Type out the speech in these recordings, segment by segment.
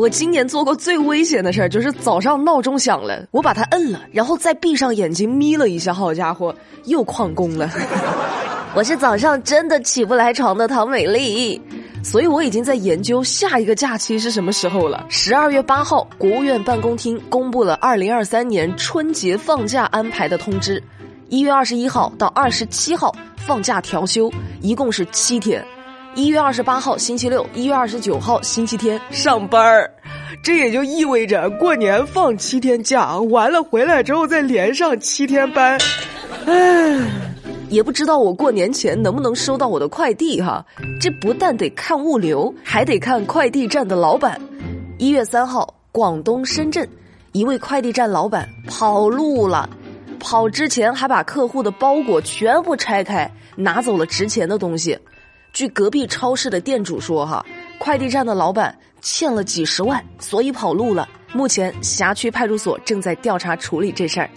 我今年做过最危险的事儿，就是早上闹钟响了，我把它摁了，然后再闭上眼睛眯了一下，好家伙，又旷工了。我是早上真的起不来床的唐美丽，所以我已经在研究下一个假期是什么时候了。十二月八号，国务院办公厅公布了二零二三年春节放假安排的通知，一月二十一号到二十七号放假调休，一共是七天。一月二十八号星期六，一月二十九号星期天上班儿，这也就意味着过年放七天假，完了回来之后再连上七天班，唉，也不知道我过年前能不能收到我的快递哈。这不但得看物流，还得看快递站的老板。一月三号，广东深圳一位快递站老板跑路了，跑之前还把客户的包裹全部拆开，拿走了值钱的东西。据隔壁超市的店主说，哈，快递站的老板欠了几十万，所以跑路了。目前辖区派出所正在调查处理这事儿。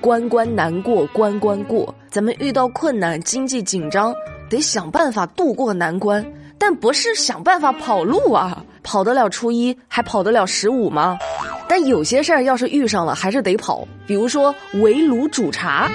关关难过关关过，咱们遇到困难、经济紧张，得想办法度过难关，但不是想办法跑路啊！跑得了初一，还跑得了十五吗？但有些事儿要是遇上了，还是得跑。比如说围炉煮茶。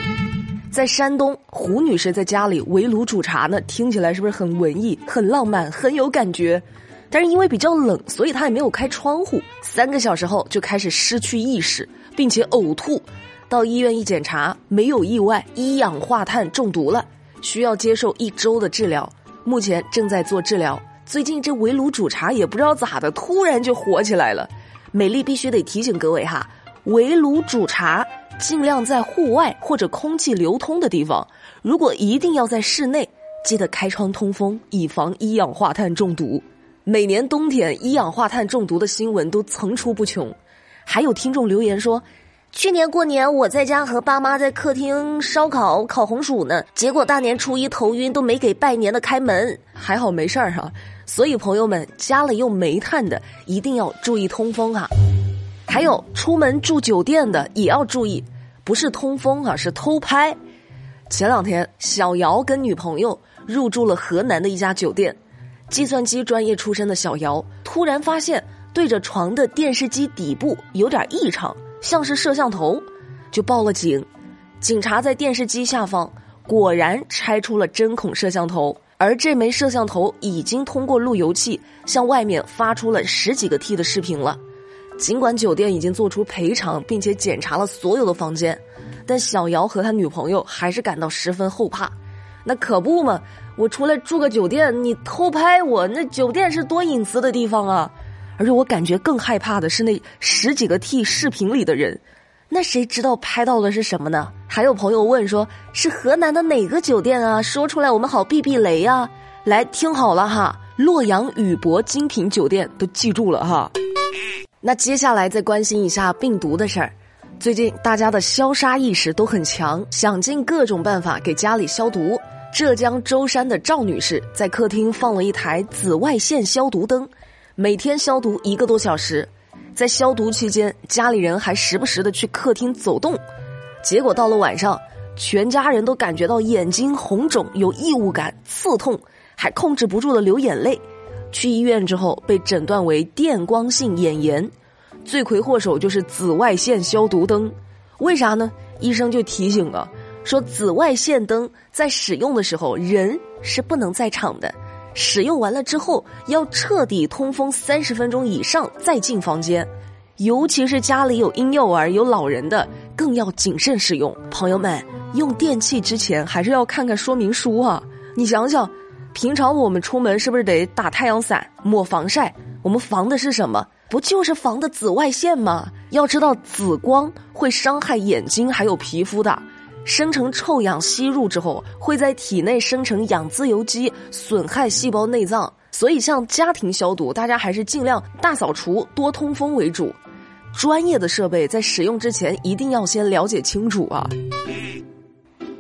在山东，胡女士在家里围炉煮茶呢，听起来是不是很文艺、很浪漫、很有感觉？但是因为比较冷，所以她也没有开窗户。三个小时后就开始失去意识，并且呕吐。到医院一检查，没有意外，一氧化碳中毒了，需要接受一周的治疗。目前正在做治疗。最近这围炉煮茶也不知道咋的，突然就火起来了。美丽必须得提醒各位哈，围炉煮茶。尽量在户外或者空气流通的地方。如果一定要在室内，记得开窗通风，以防一氧化碳中毒。每年冬天一氧化碳中毒的新闻都层出不穷。还有听众留言说，去年过年我在家和爸妈在客厅烧烤烤红薯呢，结果大年初一头晕都没给拜年的开门，还好没事儿哈。所以朋友们，家里用煤炭的一定要注意通风哈。还有出门住酒店的也要注意，不是通风啊，是偷拍。前两天，小姚跟女朋友入住了河南的一家酒店，计算机专业出身的小姚突然发现对着床的电视机底部有点异常，像是摄像头，就报了警。警察在电视机下方果然拆出了针孔摄像头，而这枚摄像头已经通过路由器向外面发出了十几个 T 的视频了。尽管酒店已经做出赔偿，并且检查了所有的房间，但小姚和他女朋友还是感到十分后怕。那可不嘛，我出来住个酒店，你偷拍我，那酒店是多隐私的地方啊！而且我感觉更害怕的是那十几个 T 视频里的人，那谁知道拍到的是什么呢？还有朋友问说，是河南的哪个酒店啊？说出来我们好避避雷呀！来听好了哈，洛阳宇博精品酒店都记住了哈。那接下来再关心一下病毒的事儿。最近大家的消杀意识都很强，想尽各种办法给家里消毒。浙江舟山的赵女士在客厅放了一台紫外线消毒灯，每天消毒一个多小时。在消毒期间，家里人还时不时的去客厅走动。结果到了晚上，全家人都感觉到眼睛红肿、有异物感、刺痛，还控制不住的流眼泪。去医院之后被诊断为电光性眼炎，罪魁祸首就是紫外线消毒灯。为啥呢？医生就提醒了，说紫外线灯在使用的时候人是不能在场的，使用完了之后要彻底通风三十分钟以上再进房间，尤其是家里有婴幼儿、有老人的，更要谨慎使用。朋友们，用电器之前还是要看看说明书啊！你想想。平常我们出门是不是得打太阳伞、抹防晒？我们防的是什么？不就是防的紫外线吗？要知道，紫光会伤害眼睛还有皮肤的，生成臭氧吸入之后，会在体内生成氧自由基，损害细胞内脏。所以，像家庭消毒，大家还是尽量大扫除、多通风为主。专业的设备在使用之前，一定要先了解清楚啊。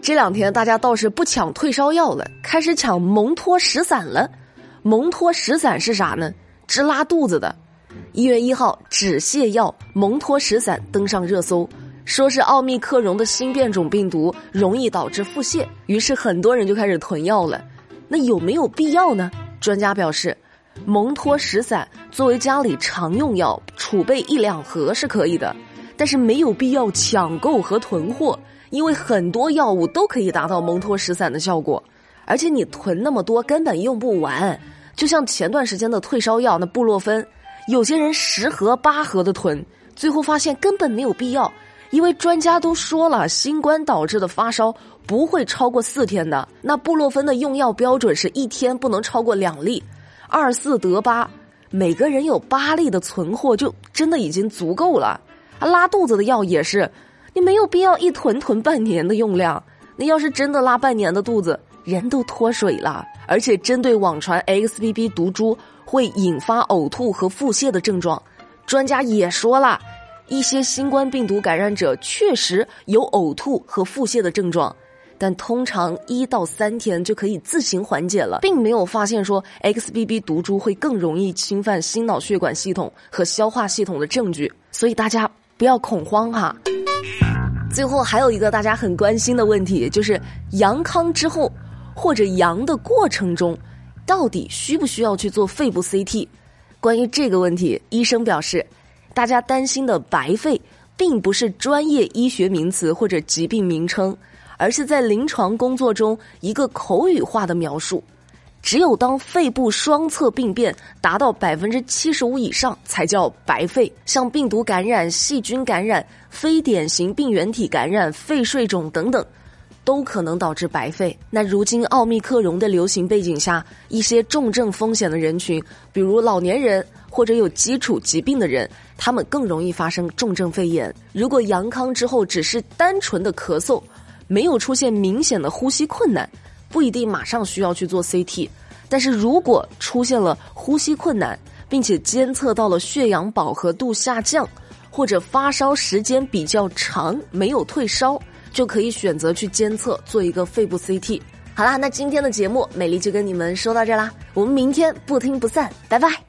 这两天大家倒是不抢退烧药了，开始抢蒙脱石散了。蒙脱石散是啥呢？治拉肚子的。一月一号，止泻药蒙脱石散登上热搜，说是奥密克戎的新变种病毒容易导致腹泻，于是很多人就开始囤药了。那有没有必要呢？专家表示，蒙脱石散作为家里常用药，储备一两盒是可以的，但是没有必要抢购和囤货，因为很多药物都可以达到蒙脱石散的效果，而且你囤那么多根本用不完。就像前段时间的退烧药那布洛芬，有些人十盒八盒的囤，最后发现根本没有必要，因为专家都说了，新冠导致的发烧不会超过四天的。那布洛芬的用药标准是一天不能超过两粒，二四得八，每个人有八粒的存货就真的已经足够了。啊，拉肚子的药也是，你没有必要一囤囤半年的用量。那要是真的拉半年的肚子，人都脱水了。而且针对网传 XBB 毒株会引发呕吐和腹泻的症状，专家也说了，一些新冠病毒感染者确实有呕吐和腹泻的症状，但通常一到三天就可以自行缓解了，并没有发现说 XBB 毒株会更容易侵犯心脑血管系统和消化系统的证据，所以大家不要恐慌哈。最后还有一个大家很关心的问题，就是阳康之后。或者阳的过程中，到底需不需要去做肺部 CT？关于这个问题，医生表示，大家担心的白肺并不是专业医学名词或者疾病名称，而是在临床工作中一个口语化的描述。只有当肺部双侧病变达到百分之七十五以上，才叫白肺。像病毒感染、细菌感染、非典型病原体感染、肺水肿等等。都可能导致白肺。那如今奥密克戎的流行背景下，一些重症风险的人群，比如老年人或者有基础疾病的人，他们更容易发生重症肺炎。如果阳康之后只是单纯的咳嗽，没有出现明显的呼吸困难，不一定马上需要去做 CT。但是如果出现了呼吸困难，并且监测到了血氧饱和度下降，或者发烧时间比较长没有退烧。就可以选择去监测做一个肺部 CT。好啦，那今天的节目美丽就跟你们说到这啦，我们明天不听不散，拜拜。